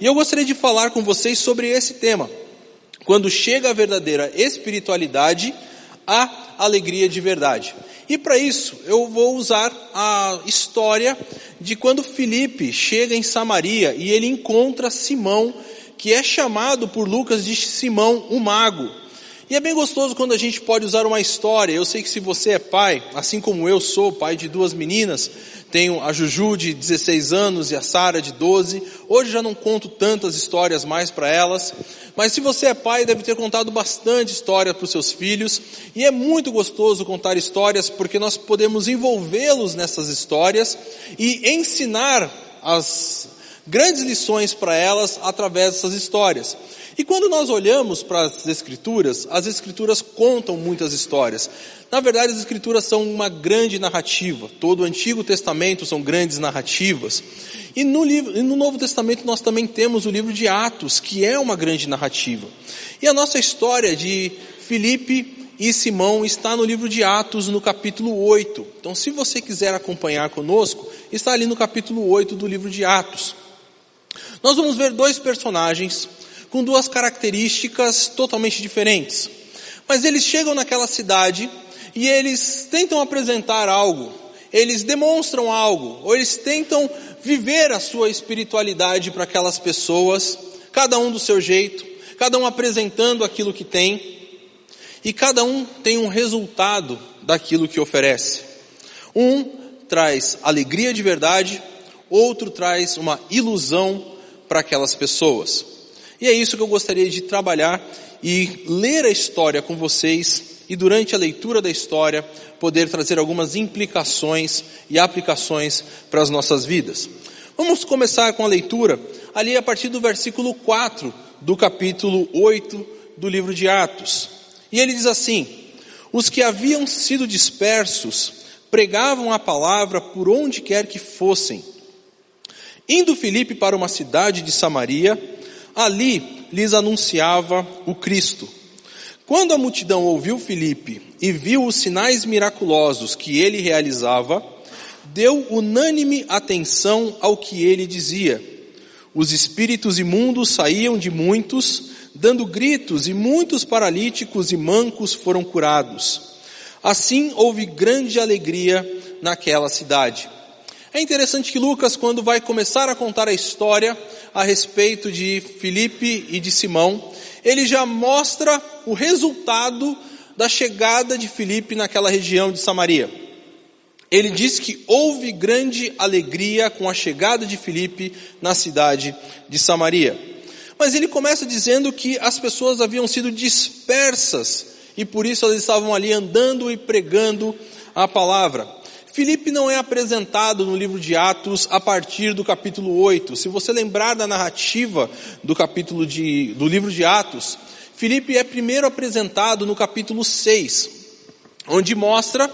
E eu gostaria de falar com vocês sobre esse tema. Quando chega a verdadeira espiritualidade, a alegria de verdade. E para isso, eu vou usar a história de quando Filipe chega em Samaria e ele encontra Simão, que é chamado por Lucas de Simão o mago. E é bem gostoso quando a gente pode usar uma história. Eu sei que se você é pai, assim como eu sou, pai de duas meninas, tenho a Juju de 16 anos e a Sara de 12. Hoje já não conto tantas histórias mais para elas, mas se você é pai, deve ter contado bastante história para os seus filhos. E é muito gostoso contar histórias porque nós podemos envolvê-los nessas histórias e ensinar as grandes lições para elas através dessas histórias. E quando nós olhamos para as Escrituras, as Escrituras contam muitas histórias. Na verdade, as Escrituras são uma grande narrativa. Todo o Antigo Testamento são grandes narrativas. E no, livro, e no Novo Testamento nós também temos o livro de Atos, que é uma grande narrativa. E a nossa história de Filipe e Simão está no livro de Atos, no capítulo 8. Então, se você quiser acompanhar conosco, está ali no capítulo 8 do livro de Atos. Nós vamos ver dois personagens com duas características totalmente diferentes. Mas eles chegam naquela cidade e eles tentam apresentar algo, eles demonstram algo, ou eles tentam viver a sua espiritualidade para aquelas pessoas, cada um do seu jeito, cada um apresentando aquilo que tem, e cada um tem um resultado daquilo que oferece. Um traz alegria de verdade, outro traz uma ilusão para aquelas pessoas. E é isso que eu gostaria de trabalhar e ler a história com vocês e durante a leitura da história poder trazer algumas implicações e aplicações para as nossas vidas. Vamos começar com a leitura ali a partir do versículo 4 do capítulo 8 do livro de Atos. E ele diz assim: Os que haviam sido dispersos pregavam a palavra por onde quer que fossem. Indo Filipe para uma cidade de Samaria, ali lhes anunciava o Cristo. Quando a multidão ouviu Filipe e viu os sinais miraculosos que ele realizava, deu unânime atenção ao que ele dizia. Os espíritos imundos saíam de muitos, dando gritos, e muitos paralíticos e mancos foram curados. Assim houve grande alegria naquela cidade. É interessante que Lucas, quando vai começar a contar a história a respeito de Filipe e de Simão, ele já mostra o resultado da chegada de Filipe naquela região de Samaria. Ele diz que houve grande alegria com a chegada de Filipe na cidade de Samaria. Mas ele começa dizendo que as pessoas haviam sido dispersas e por isso elas estavam ali andando e pregando a palavra. Filipe não é apresentado no livro de Atos a partir do capítulo 8. Se você lembrar da narrativa do capítulo de, do livro de Atos, Filipe é primeiro apresentado no capítulo 6, onde mostra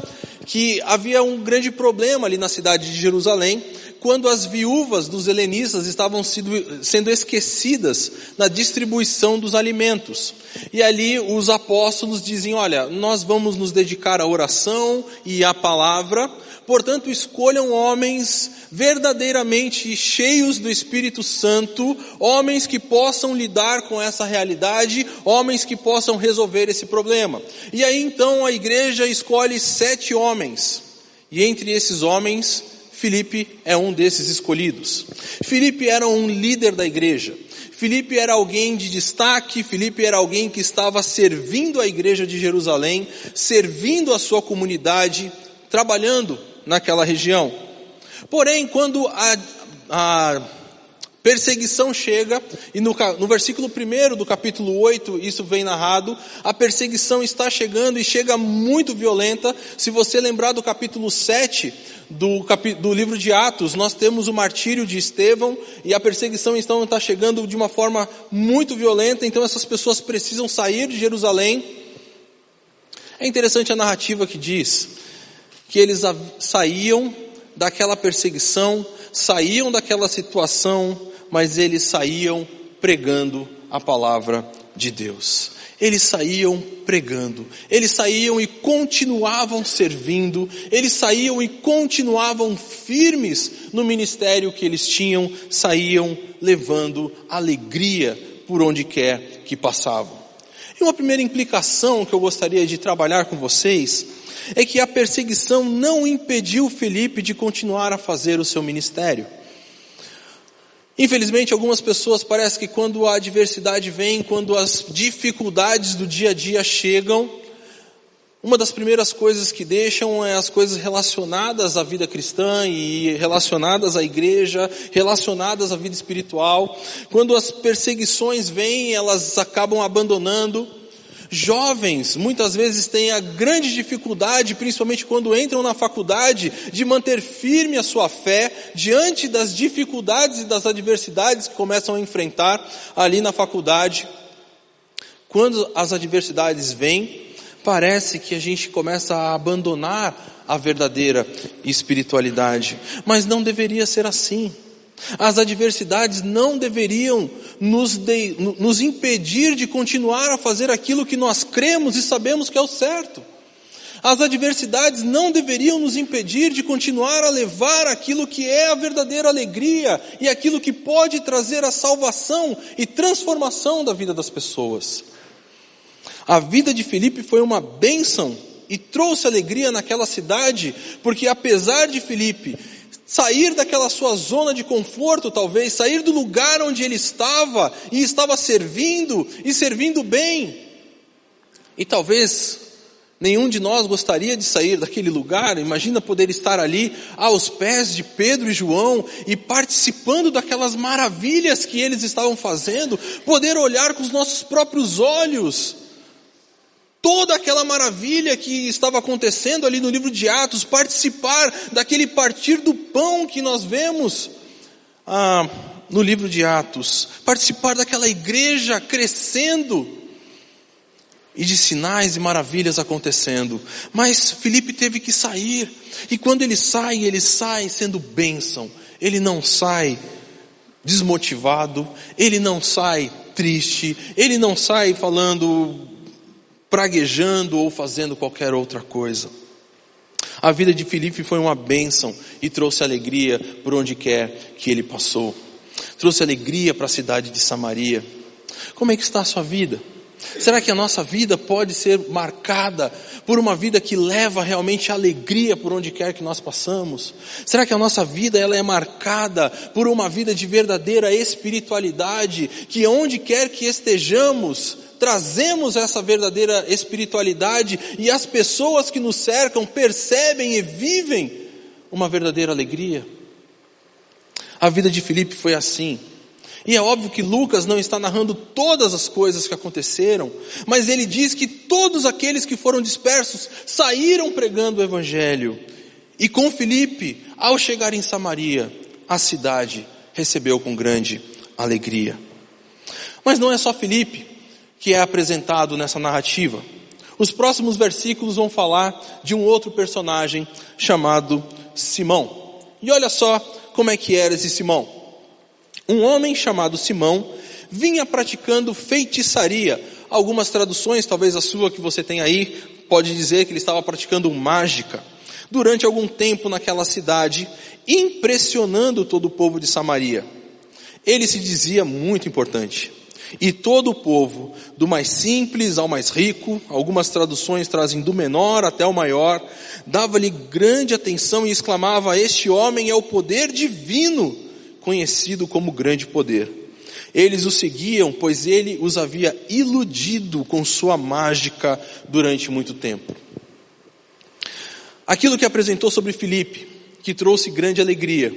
que havia um grande problema ali na cidade de Jerusalém, quando as viúvas dos helenistas estavam sendo esquecidas na distribuição dos alimentos. E ali os apóstolos dizem, olha, nós vamos nos dedicar à oração e à palavra, Portanto, escolham homens verdadeiramente cheios do Espírito Santo, homens que possam lidar com essa realidade, homens que possam resolver esse problema. E aí então a igreja escolhe sete homens, e entre esses homens, Filipe é um desses escolhidos. Filipe era um líder da igreja. Filipe era alguém de destaque, Filipe era alguém que estava servindo a igreja de Jerusalém, servindo a sua comunidade, trabalhando naquela região. Porém, quando a, a perseguição chega, e no, no versículo 1 do capítulo 8, isso vem narrado, a perseguição está chegando e chega muito violenta. Se você lembrar do capítulo 7 do, do livro de Atos, nós temos o martírio de Estevão, e a perseguição então está chegando de uma forma muito violenta, então essas pessoas precisam sair de Jerusalém. É interessante a narrativa que diz que eles saíam daquela perseguição, saíam daquela situação, mas eles saíam pregando a palavra de Deus. Eles saíam pregando, eles saíam e continuavam servindo, eles saíam e continuavam firmes no ministério que eles tinham, saíam levando alegria por onde quer que passavam. E uma primeira implicação que eu gostaria de trabalhar com vocês é que a perseguição não impediu Felipe de continuar a fazer o seu ministério. Infelizmente, algumas pessoas parece que quando a adversidade vem, quando as dificuldades do dia a dia chegam, uma das primeiras coisas que deixam é as coisas relacionadas à vida cristã e relacionadas à igreja, relacionadas à vida espiritual. Quando as perseguições vêm, elas acabam abandonando. Jovens muitas vezes têm a grande dificuldade, principalmente quando entram na faculdade, de manter firme a sua fé diante das dificuldades e das adversidades que começam a enfrentar ali na faculdade. Quando as adversidades vêm, parece que a gente começa a abandonar a verdadeira espiritualidade, mas não deveria ser assim. As adversidades não deveriam nos, de, nos impedir de continuar a fazer aquilo que nós cremos e sabemos que é o certo. As adversidades não deveriam nos impedir de continuar a levar aquilo que é a verdadeira alegria e aquilo que pode trazer a salvação e transformação da vida das pessoas. A vida de Filipe foi uma bênção e trouxe alegria naquela cidade, porque apesar de Filipe sair daquela sua zona de conforto, talvez, sair do lugar onde ele estava e estava servindo e servindo bem. E talvez nenhum de nós gostaria de sair daquele lugar. Imagina poder estar ali aos pés de Pedro e João e participando daquelas maravilhas que eles estavam fazendo, poder olhar com os nossos próprios olhos toda aquela maravilha que estava acontecendo ali no livro de Atos, participar daquele partir do pão que nós vemos ah, no livro de Atos, participar daquela igreja crescendo e de sinais e maravilhas acontecendo. Mas Felipe teve que sair, e quando ele sai, ele sai sendo bênção, ele não sai desmotivado, ele não sai triste, ele não sai falando praguejando ou fazendo qualquer outra coisa. A vida de Filipe foi uma bênção e trouxe alegria por onde quer que ele passou. Trouxe alegria para a cidade de Samaria. Como é que está a sua vida? Será que a nossa vida pode ser marcada por uma vida que leva realmente alegria por onde quer que nós passamos? Será que a nossa vida ela é marcada por uma vida de verdadeira espiritualidade, que onde quer que estejamos, trazemos essa verdadeira espiritualidade e as pessoas que nos cercam percebem e vivem uma verdadeira alegria. A vida de Filipe foi assim. E é óbvio que Lucas não está narrando todas as coisas que aconteceram, mas ele diz que todos aqueles que foram dispersos saíram pregando o Evangelho. E com Filipe, ao chegar em Samaria, a cidade recebeu com grande alegria. Mas não é só Filipe que é apresentado nessa narrativa. Os próximos versículos vão falar de um outro personagem chamado Simão. E olha só como é que era esse Simão. Um homem chamado Simão vinha praticando feitiçaria. Algumas traduções, talvez a sua que você tem aí, pode dizer que ele estava praticando mágica. Durante algum tempo naquela cidade, impressionando todo o povo de Samaria. Ele se dizia muito importante. E todo o povo, do mais simples ao mais rico, algumas traduções trazem do menor até o maior, dava-lhe grande atenção e exclamava: Este homem é o poder divino, conhecido como grande poder. Eles o seguiam, pois ele os havia iludido com sua mágica durante muito tempo. Aquilo que apresentou sobre Filipe, que trouxe grande alegria,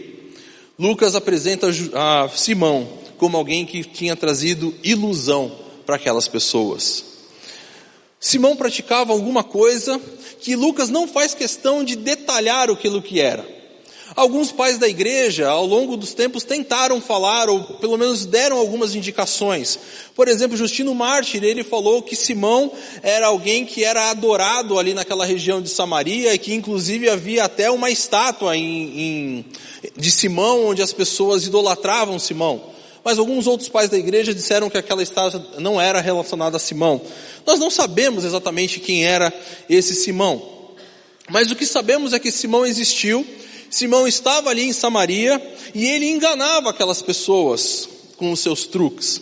Lucas apresenta a Simão como alguém que tinha trazido ilusão para aquelas pessoas. Simão praticava alguma coisa que Lucas não faz questão de detalhar aquilo que era. Alguns pais da igreja, ao longo dos tempos, tentaram falar, ou pelo menos deram algumas indicações. Por exemplo, Justino Mártir, ele falou que Simão era alguém que era adorado ali naquela região de Samaria, e que inclusive havia até uma estátua em, em, de Simão, onde as pessoas idolatravam Simão. mas alguns outros pais da igreja disseram que aquela estátua não era relacionada a Simão. Nós não sabemos exatamente quem era esse Simão, mas o que sabemos é que Simão existiu, Simão estava ali em Samaria e ele enganava aquelas pessoas com os seus truques.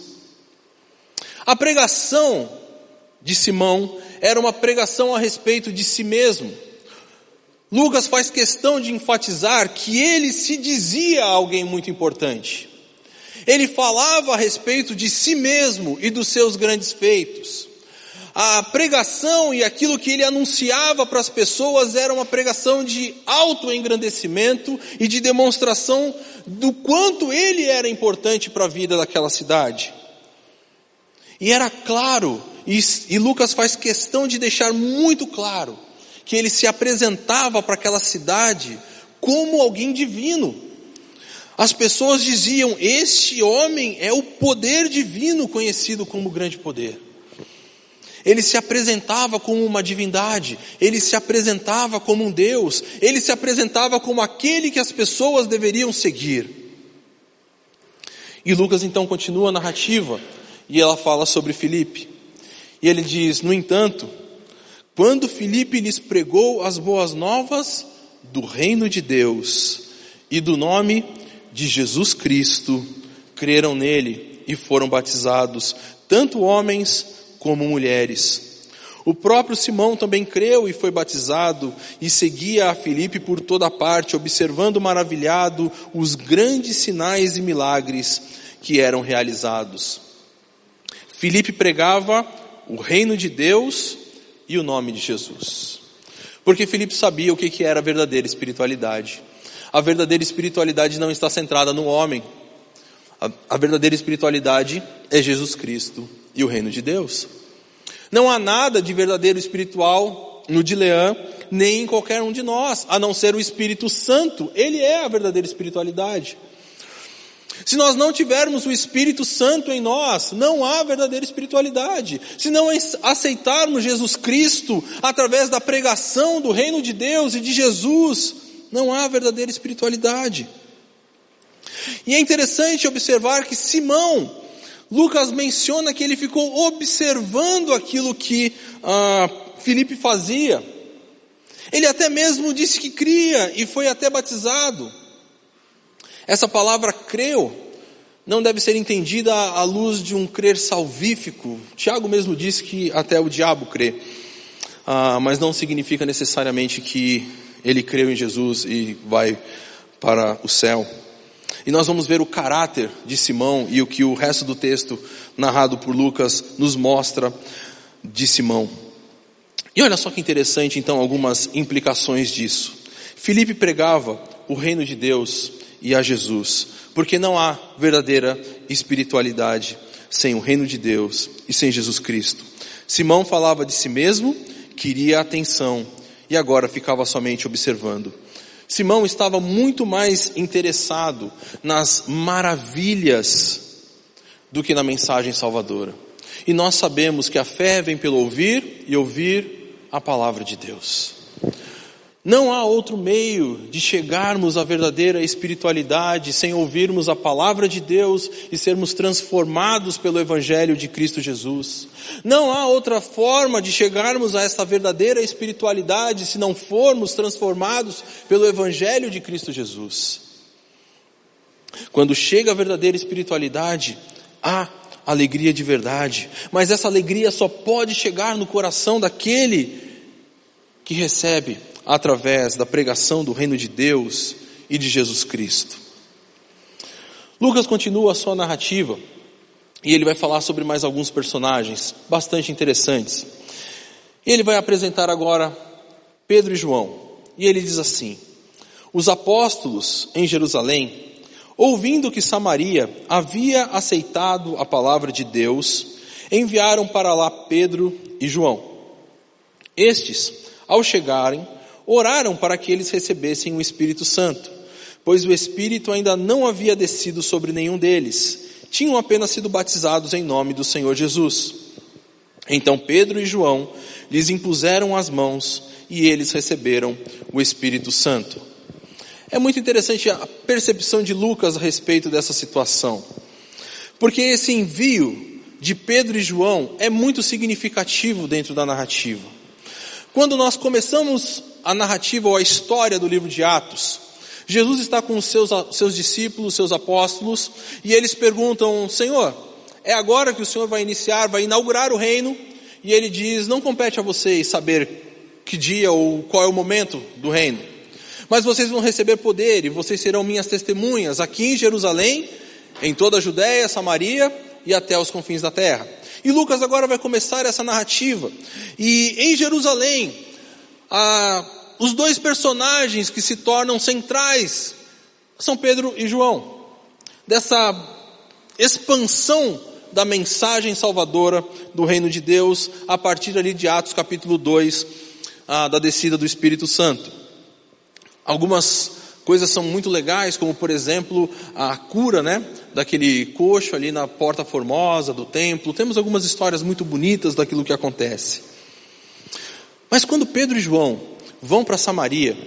A pregação de Simão era uma pregação a respeito de si mesmo. Lucas faz questão de enfatizar que ele se dizia alguém muito importante. Ele falava a respeito de si mesmo e dos seus grandes feitos. A pregação e aquilo que ele anunciava para as pessoas era uma pregação de autoengrandecimento e de demonstração do quanto ele era importante para a vida daquela cidade. E era claro, e, e Lucas faz questão de deixar muito claro, que ele se apresentava para aquela cidade como alguém divino. As pessoas diziam: Este homem é o poder divino conhecido como grande poder. Ele se apresentava como uma divindade, ele se apresentava como um Deus, ele se apresentava como aquele que as pessoas deveriam seguir. E Lucas então continua a narrativa e ela fala sobre Filipe. E ele diz: No entanto, quando Filipe lhes pregou as boas novas do reino de Deus e do nome de Jesus Cristo, creram nele e foram batizados, tanto homens como mulheres. O próprio Simão também creu e foi batizado e seguia a Filipe por toda parte, observando maravilhado os grandes sinais e milagres que eram realizados. Filipe pregava o reino de Deus e o nome de Jesus. Porque Filipe sabia o que era a verdadeira espiritualidade. A verdadeira espiritualidade não está centrada no homem. A, verdadeira espiritualidade é Jesus Cristo e o reino de Deus. Não há nada de verdadeiro espiritual no Dileã, nem em qualquer um de nós, a não ser o Espírito Santo. Ele é a verdadeira espiritualidade. Se nós não tivermos o Espírito Santo em nós, não há verdadeira espiritualidade. Se não aceitarmos Jesus Cristo através da pregação do reino de Deus e de Jesus, não há verdadeira espiritualidade. E é interessante observar que Simão, Lucas menciona que ele ficou observando aquilo que ah, Filipe fazia. Ele até mesmo disse que cria e foi até batizado. Essa palavra creu não deve ser entendida à luz de um crer salvífico. Tiago mesmo disse que até o diabo crê, ah, mas não significa necessariamente que ele creu em Jesus e vai para o céu. E nós vamos ver o caráter de Simão e o que o resto do texto narrado por Lucas nos mostra de Simão. E olha só que interessante então algumas implicações disso. Filipe pregava o reino de Deus e a Jesus, porque não há verdadeira espiritualidade sem o reino de Deus e sem Jesus Cristo. Simão falava de si mesmo, queria atenção e agora ficava somente observando. Simão estava muito mais interessado nas maravilhas do que na mensagem salvadora. E nós sabemos que a fé vem pelo ouvir e ouvir a palavra de Deus. Não há outro meio de chegarmos à verdadeira espiritualidade sem ouvirmos a palavra de Deus e sermos transformados pelo Evangelho de Cristo Jesus. Não há outra forma de chegarmos a esta verdadeira espiritualidade se não formos transformados pelo Evangelho de Cristo Jesus. Quando chega a verdadeira espiritualidade, há alegria de verdade, mas essa alegria só pode chegar no coração daquele que recebe através da pregação do reino de Deus e de Jesus Cristo. Lucas continua a sua narrativa e ele vai falar sobre mais alguns personagens bastante interessantes. Ele vai apresentar agora Pedro e João e ele diz assim: Os apóstolos em Jerusalém, ouvindo que Samaria havia aceitado a palavra de Deus, enviaram para lá Pedro e João. Estes, ao chegarem, oraram para que eles recebessem o Espírito Santo, pois o Espírito ainda não havia descido sobre nenhum deles, tinham apenas sido batizados em nome do Senhor Jesus. Então Pedro e João lhes impuseram as mãos e eles receberam o Espírito Santo. É muito interessante a percepção de Lucas a respeito dessa situação. porque esse envio de Pedro e João é muito significativo dentro da narrativa. Quando nós começamos a narrativa ou a história do livro de Atos, Jesus está com os seus, seus discípulos, seus apóstolos, e eles perguntam: Senhor, é agora que o Senhor vai iniciar, vai inaugurar o reino? E ele diz: Não compete a vocês saber que dia ou qual é o momento do reino, mas vocês vão receber poder e vocês serão minhas testemunhas aqui em Jerusalém, em toda a Judéia, Samaria e até os confins da terra. E Lucas agora vai começar essa narrativa. E em Jerusalém, a os dois personagens que se tornam centrais são Pedro e João. Dessa expansão da mensagem salvadora do reino de Deus a partir ali de Atos capítulo 2, ah, da descida do Espírito Santo. Algumas coisas são muito legais, como por exemplo a cura, né, daquele coxo ali na porta formosa do templo. Temos algumas histórias muito bonitas daquilo que acontece. Mas quando Pedro e João vão para Samaria,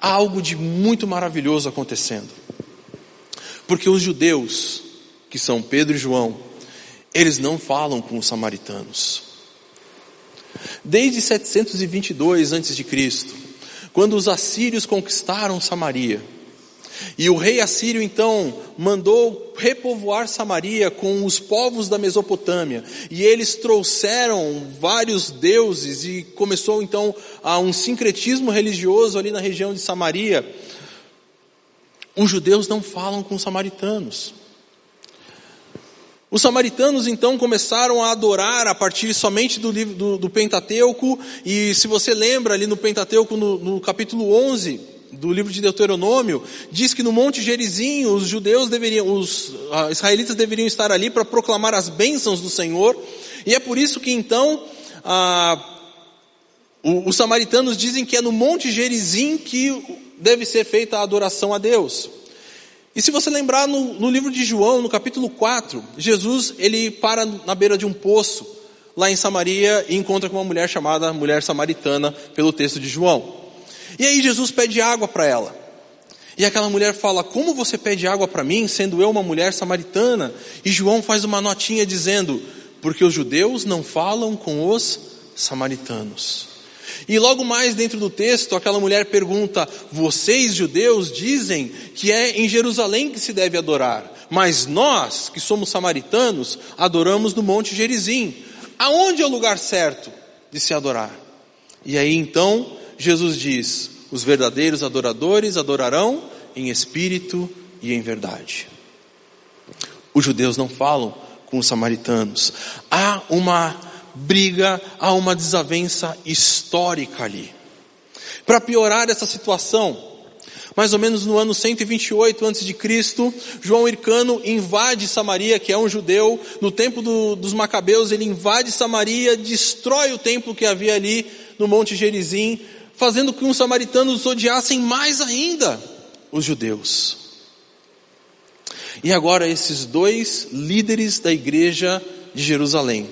há algo de muito maravilhoso acontecendo. Porque os judeus, que são Pedro e João, eles não falam com os samaritanos. Desde 722 a.C., quando os assírios conquistaram Samaria, e o rei assírio então mandou repovoar Samaria com os povos da Mesopotâmia. E eles trouxeram vários deuses e começou então a um sincretismo religioso ali na região de Samaria. Os judeus não falam com os samaritanos. Os samaritanos então começaram a adorar a partir somente do, livro, do, do Pentateuco, e se você lembra ali no Pentateuco, no, no capítulo 11, do livro de Deuteronômio, diz que no Monte Gerizim os judeus deveriam, os uh, israelitas deveriam estar ali para proclamar as bênçãos do Senhor, e é por isso que então uh, os samaritanos dizem que é no Monte Gerizim que deve ser feita a adoração a Deus. E se você lembrar no, no livro de João, no capítulo 4, Jesus ele para na beira de um poço, lá em Samaria, e encontra com uma mulher chamada mulher samaritana, pelo texto de João. E aí Jesus pede água para ela. E aquela mulher fala: Como você pede água para mim, sendo eu uma mulher samaritana? E João faz uma notinha dizendo: Porque os judeus não falam com os samaritanos. E logo mais dentro do texto, aquela mulher pergunta: Vocês judeus dizem que é em Jerusalém que se deve adorar, mas nós, que somos samaritanos, adoramos no Monte Gerizim. Aonde é o lugar certo de se adorar? E aí então Jesus diz: os verdadeiros adoradores adorarão em espírito e em verdade. Os judeus não falam com os samaritanos. Há uma briga, há uma desavença histórica ali. Para piorar essa situação, mais ou menos no ano 128 a.C., João Hircano invade Samaria, que é um judeu, no tempo do, dos Macabeus, ele invade Samaria, destrói o templo que havia ali no Monte Gerizim, fazendo com que os samaritanos odiassem mais ainda os judeus. E agora esses dois líderes da igreja de Jerusalém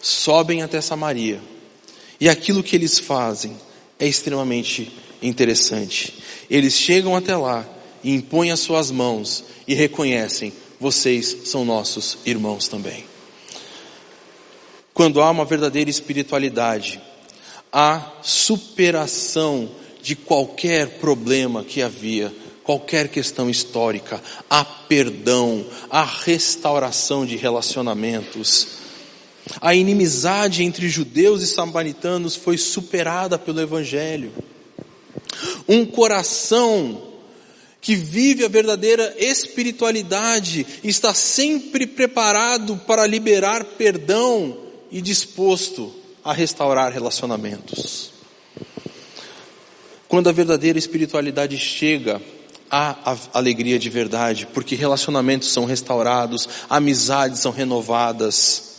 sobem até Samaria. E aquilo que eles fazem é extremamente interessante. Eles chegam até lá e impõem as suas mãos e reconhecem: vocês são nossos irmãos também. Quando há uma verdadeira espiritualidade, a superação de qualquer problema que havia, qualquer questão histórica, a perdão, a restauração de relacionamentos. A inimizade entre judeus e samaritanos foi superada pelo Evangelho. Um coração que vive a verdadeira espiritualidade está sempre preparado para liberar perdão e disposto a restaurar relacionamentos. Quando a verdadeira espiritualidade chega, há alegria de verdade, porque relacionamentos são restaurados, amizades são renovadas.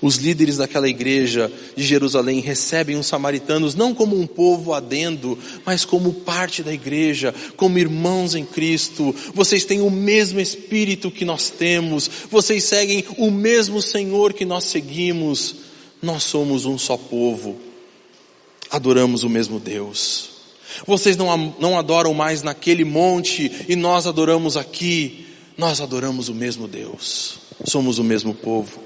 Os líderes daquela igreja de Jerusalém recebem os samaritanos não como um povo adendo, mas como parte da igreja, como irmãos em Cristo. Vocês têm o mesmo espírito que nós temos, vocês seguem o mesmo Senhor que nós seguimos nós somos um só povo, adoramos o mesmo Deus. Vocês não, não adoram mais naquele monte e nós adoramos aqui. nós adoramos o mesmo Deus, somos o mesmo povo.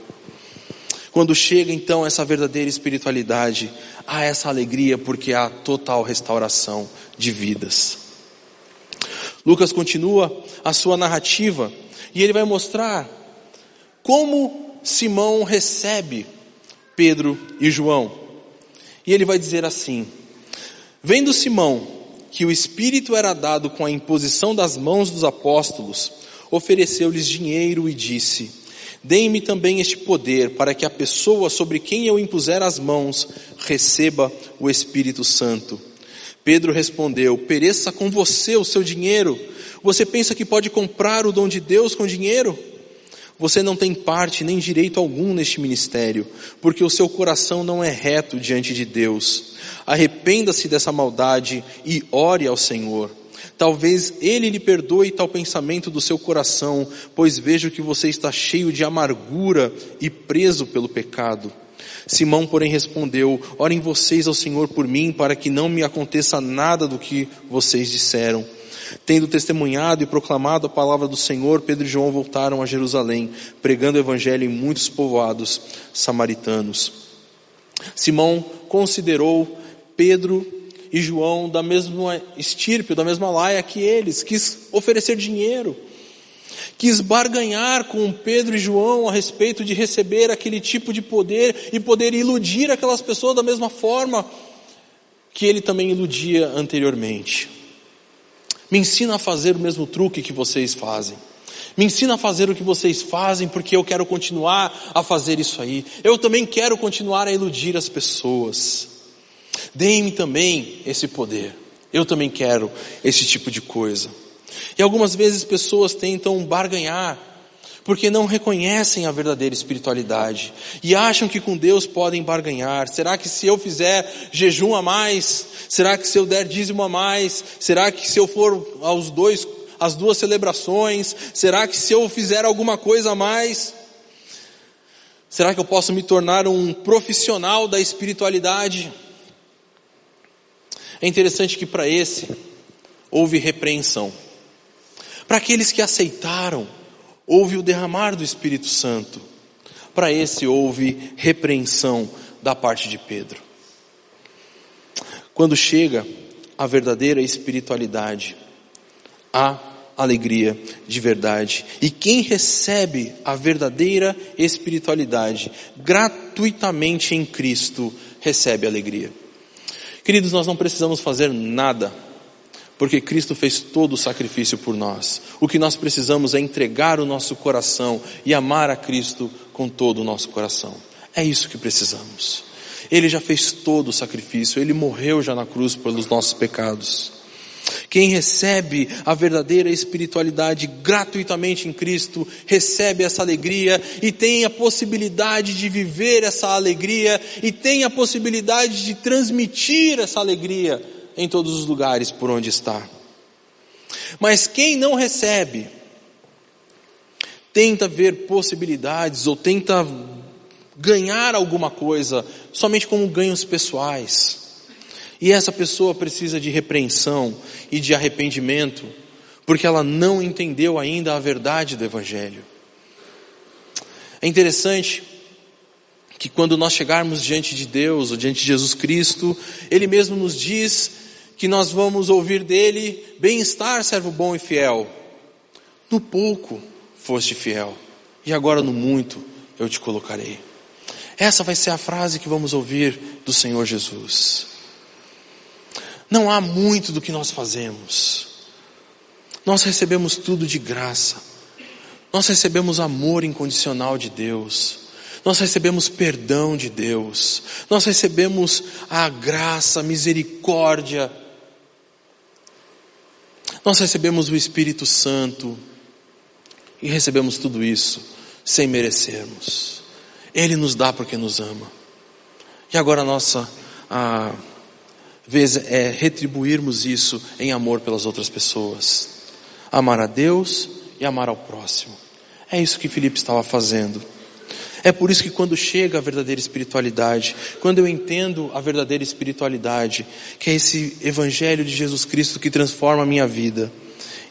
Quando chega então essa verdadeira espiritualidade, há essa alegria porque há total restauração de vidas. Lucas continua a sua narrativa e ele vai mostrar como Simão recebe Pedro e João. E ele vai dizer assim: Vendo Simão que o Espírito era dado com a imposição das mãos dos apóstolos, ofereceu-lhes dinheiro e disse: Deem-me também este poder, para que a pessoa sobre quem eu impuser as mãos receba o Espírito Santo. Pedro respondeu: Pereça com você o seu dinheiro. Você pensa que pode comprar o dom de Deus com dinheiro? Você não tem parte nem direito algum neste ministério, porque o seu coração não é reto diante de Deus. Arrependa-se dessa maldade e ore ao Senhor. Talvez Ele lhe perdoe tal pensamento do seu coração, pois vejo que você está cheio de amargura e preso pelo pecado. Simão, porém, respondeu: Orem vocês ao Senhor por mim, para que não me aconteça nada do que vocês disseram. Tendo testemunhado e proclamado a palavra do Senhor, Pedro e João voltaram a Jerusalém, pregando o evangelho em muitos povoados samaritanos. Simão considerou Pedro e João da mesma estirpe, da mesma laia que eles, quis oferecer dinheiro, quis barganhar com Pedro e João a respeito de receber aquele tipo de poder e poder iludir aquelas pessoas da mesma forma que ele também iludia anteriormente. Me ensina a fazer o mesmo truque que vocês fazem. Me ensina a fazer o que vocês fazem, porque eu quero continuar a fazer isso aí. Eu também quero continuar a iludir as pessoas. Deem-me também esse poder. Eu também quero esse tipo de coisa. E algumas vezes pessoas tentam barganhar, porque não reconhecem a verdadeira espiritualidade e acham que com Deus podem barganhar. Será que se eu fizer jejum a mais, será que se eu der dízimo a mais, será que se eu for aos dois, as duas celebrações, será que se eu fizer alguma coisa a mais, será que eu posso me tornar um profissional da espiritualidade? É interessante que para esse houve repreensão. Para aqueles que aceitaram, houve o derramar do Espírito Santo. Para esse houve repreensão da parte de Pedro. Quando chega a verdadeira espiritualidade, há alegria de verdade. E quem recebe a verdadeira espiritualidade gratuitamente em Cristo, recebe alegria. Queridos, nós não precisamos fazer nada, porque Cristo fez todo o sacrifício por nós. O que nós precisamos é entregar o nosso coração e amar a Cristo com todo o nosso coração. É isso que precisamos. Ele já fez todo o sacrifício, ele morreu já na cruz pelos nossos pecados. Quem recebe a verdadeira espiritualidade gratuitamente em Cristo, recebe essa alegria e tem a possibilidade de viver essa alegria e tem a possibilidade de transmitir essa alegria em todos os lugares por onde está. Mas quem não recebe, tenta ver possibilidades ou tenta ganhar alguma coisa somente como ganhos pessoais e essa pessoa precisa de repreensão e de arrependimento, porque ela não entendeu ainda a verdade do Evangelho. É interessante que quando nós chegarmos diante de Deus ou diante de Jesus Cristo, Ele mesmo nos diz que nós vamos ouvir dele: bem-estar, servo bom e fiel. No pouco foste fiel, e agora no muito eu te colocarei. Essa vai ser a frase que vamos ouvir do Senhor Jesus. Não há muito do que nós fazemos. Nós recebemos tudo de graça. Nós recebemos amor incondicional de Deus. Nós recebemos perdão de Deus. Nós recebemos a graça, a misericórdia. Nós recebemos o Espírito Santo. E recebemos tudo isso sem merecermos. Ele nos dá porque nos ama. E agora a nossa a vez é retribuirmos isso em amor pelas outras pessoas. Amar a Deus e amar ao próximo. É isso que Filipe estava fazendo. É por isso que quando chega a verdadeira espiritualidade, quando eu entendo a verdadeira espiritualidade, que é esse evangelho de Jesus Cristo que transforma a minha vida,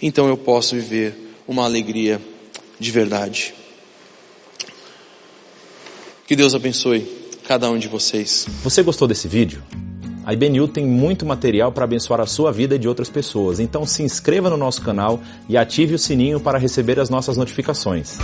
então eu posso viver uma alegria de verdade. Que Deus abençoe cada um de vocês. Você gostou desse vídeo? A IBNU tem muito material para abençoar a sua vida e de outras pessoas, então se inscreva no nosso canal e ative o sininho para receber as nossas notificações.